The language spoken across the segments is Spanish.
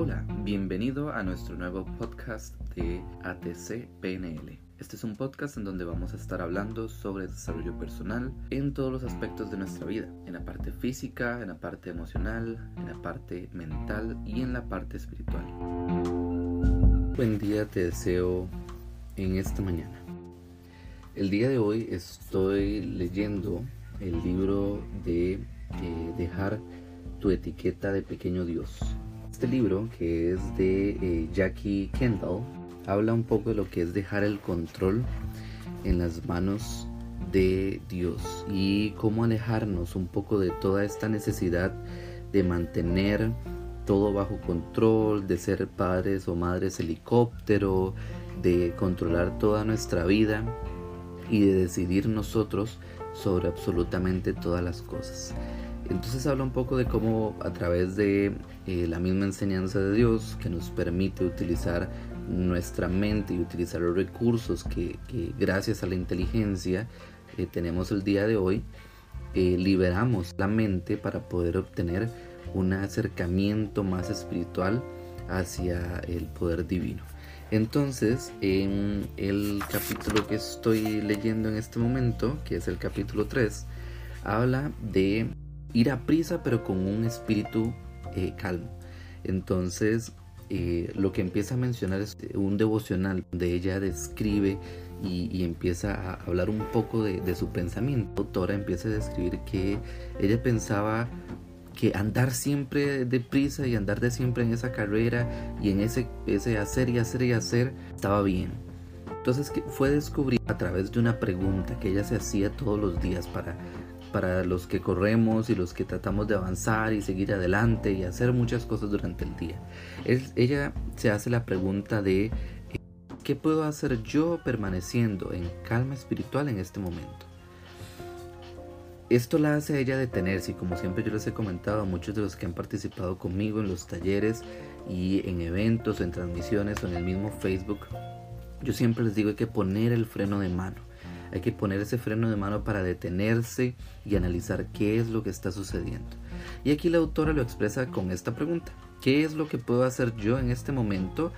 Hola, bienvenido a nuestro nuevo podcast de ATC PNL. Este es un podcast en donde vamos a estar hablando sobre desarrollo personal en todos los aspectos de nuestra vida, en la parte física, en la parte emocional, en la parte mental y en la parte espiritual. Buen día te deseo en esta mañana. El día de hoy estoy leyendo el libro de eh, Dejar tu etiqueta de pequeño Dios. Este libro, que es de eh, Jackie Kendall, habla un poco de lo que es dejar el control en las manos de Dios y cómo alejarnos un poco de toda esta necesidad de mantener todo bajo control, de ser padres o madres helicóptero, de controlar toda nuestra vida y de decidir nosotros sobre absolutamente todas las cosas. Entonces habla un poco de cómo a través de eh, la misma enseñanza de Dios que nos permite utilizar nuestra mente y utilizar los recursos que, gracias a la inteligencia eh, tenemos el día de hoy, eh, liberamos la mente para poder obtener un acercamiento más espiritual hacia el poder divino. Entonces, en el capítulo que estoy leyendo en este momento, que es el capítulo 3, habla de ir a prisa pero con un espíritu eh, calmo. Entonces, eh, lo que empieza a mencionar es un devocional donde ella describe y, empieza a hablar un poco de, de, su pensamiento. La autora empieza a describir que ella pensaba que andar siempre deprisa y andar de siempre en esa carrera y en ese, ese hacer y hacer y hacer estaba bien. Entonces fue descubrir a través de una pregunta que ella se hacía todos los días para, para los que corremos y los que tratamos de avanzar y seguir adelante y hacer muchas cosas durante el día. ella se hace la pregunta de eh, ¿qué puedo hacer yo permaneciendo en calma espiritual en este momento? Esto la hace a ella detenerse y como siempre yo les he comentado a muchos de los que han participado conmigo en los talleres y en eventos, en transmisiones o en el mismo Facebook, yo siempre les digo hay que poner el freno de mano. Hay que poner ese freno de mano para detenerse y analizar qué es lo que está sucediendo. Y aquí la autora lo expresa con esta pregunta. ¿Qué es lo que puedo hacer yo en este momento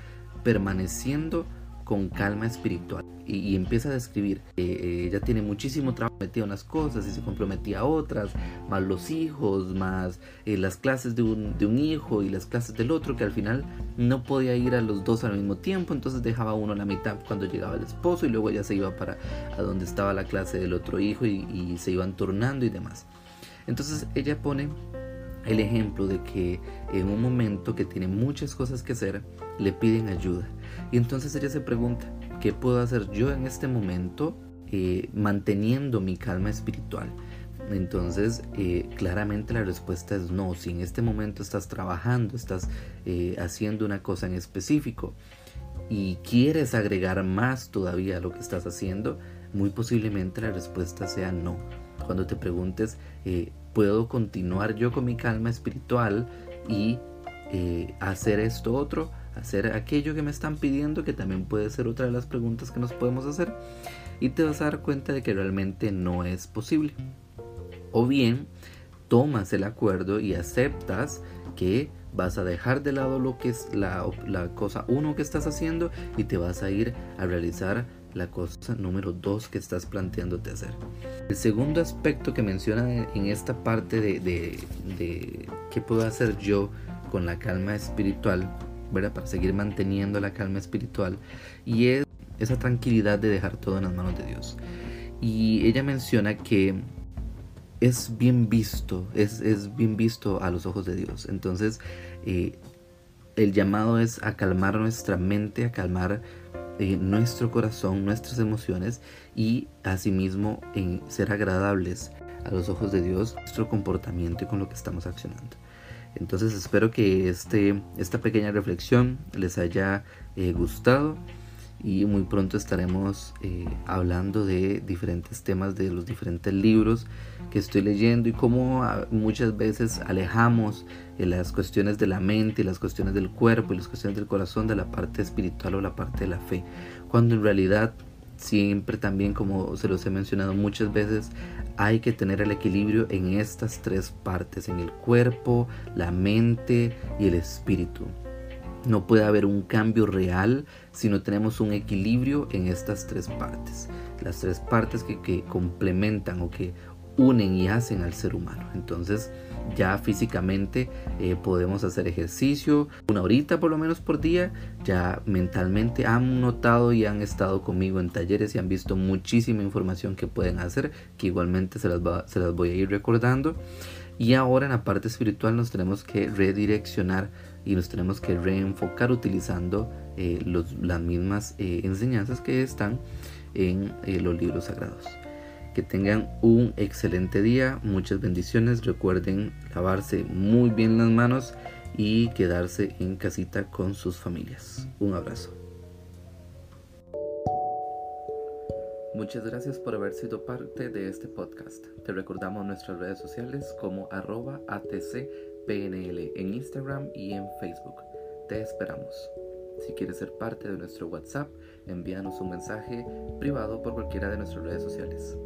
permaneciendo con calma espiritual y, empieza a describir que ella tiene muchísimo trabajo metía unas cosas y se comprometía a otras más los hijos más eh, las clases de un, de un hijo y las clases del otro que al final no podía ir a los dos al mismo tiempo entonces dejaba uno a la mitad cuando llegaba el esposo y luego ella se iba para a donde estaba la clase del otro hijo y, y se iban turnando y demás entonces ella pone el ejemplo de que en un momento que tiene muchas cosas que hacer, le piden ayuda. Y entonces ella se pregunta, ¿qué puedo hacer yo en este momento eh, manteniendo mi calma espiritual? Entonces, eh, claramente la respuesta es no. Si en este momento estás trabajando, estás eh, haciendo una cosa en específico y quieres agregar más todavía a lo que estás haciendo, muy posiblemente la respuesta sea no. Cuando te preguntes, ¿puedo continuar yo con mi calma espiritual y hacer esto otro? Hacer aquello que me están pidiendo, que también puede ser otra de las preguntas que nos podemos hacer, y te vas a dar cuenta de que realmente no es posible. O bien, tomas el acuerdo y aceptas que vas a dejar de lado lo que es la, cosa uno que estás haciendo y te vas a ir a realizar la cosa número dos que estás planteándote hacer. El segundo aspecto que menciona en esta parte de, de, de qué puedo hacer yo con la calma espiritual para seguir manteniendo la calma espiritual y es esa tranquilidad de dejar todo en las manos de Dios. Y ella menciona que es bien visto, es, bien visto a los ojos de Dios. Entonces, eh, el llamado es a calmar nuestra mente, a calmar eh, nuestro corazón, nuestras emociones y asimismo en ser agradables a los ojos de Dios, nuestro comportamiento y con lo que estamos accionando. Entonces espero que este, esta pequeña reflexión les haya eh, gustado y muy pronto estaremos eh, hablando de diferentes temas de los diferentes libros que estoy leyendo y cómo ah, muchas veces alejamos eh, las cuestiones de la mente las cuestiones del cuerpo y las cuestiones del corazón de la parte espiritual o la parte de la fe, cuando en realidad siempre también como se los he mencionado muchas veces hay que tener el equilibrio en estas tres partes, en el cuerpo, la mente y el espíritu. No puede haber un cambio real si no tenemos un equilibrio en estas tres partes. Las tres partes que, que complementan o que unen y hacen al ser humano. Entonces ya físicamente eh, podemos hacer ejercicio una horita por lo menos por día. Ya mentalmente han notado y han estado conmigo en talleres y han visto muchísima información que pueden hacer, que igualmente se las, se las voy a ir recordando. Y ahora en la parte espiritual nos tenemos que redireccionar y nos tenemos que reenfocar utilizando eh, las mismas eh, enseñanzas que están en los libros sagrados. Que tengan un excelente día, muchas bendiciones. Recuerden lavarse muy bien las manos y quedarse en casita con sus familias. Un abrazo. Muchas gracias por haber sido parte de este podcast. Te recordamos nuestras redes sociales como arroba atcpnl en Instagram y en Facebook. Te esperamos. Si quieres ser parte de nuestro WhatsApp, envíanos un mensaje privado por cualquiera de nuestras redes sociales.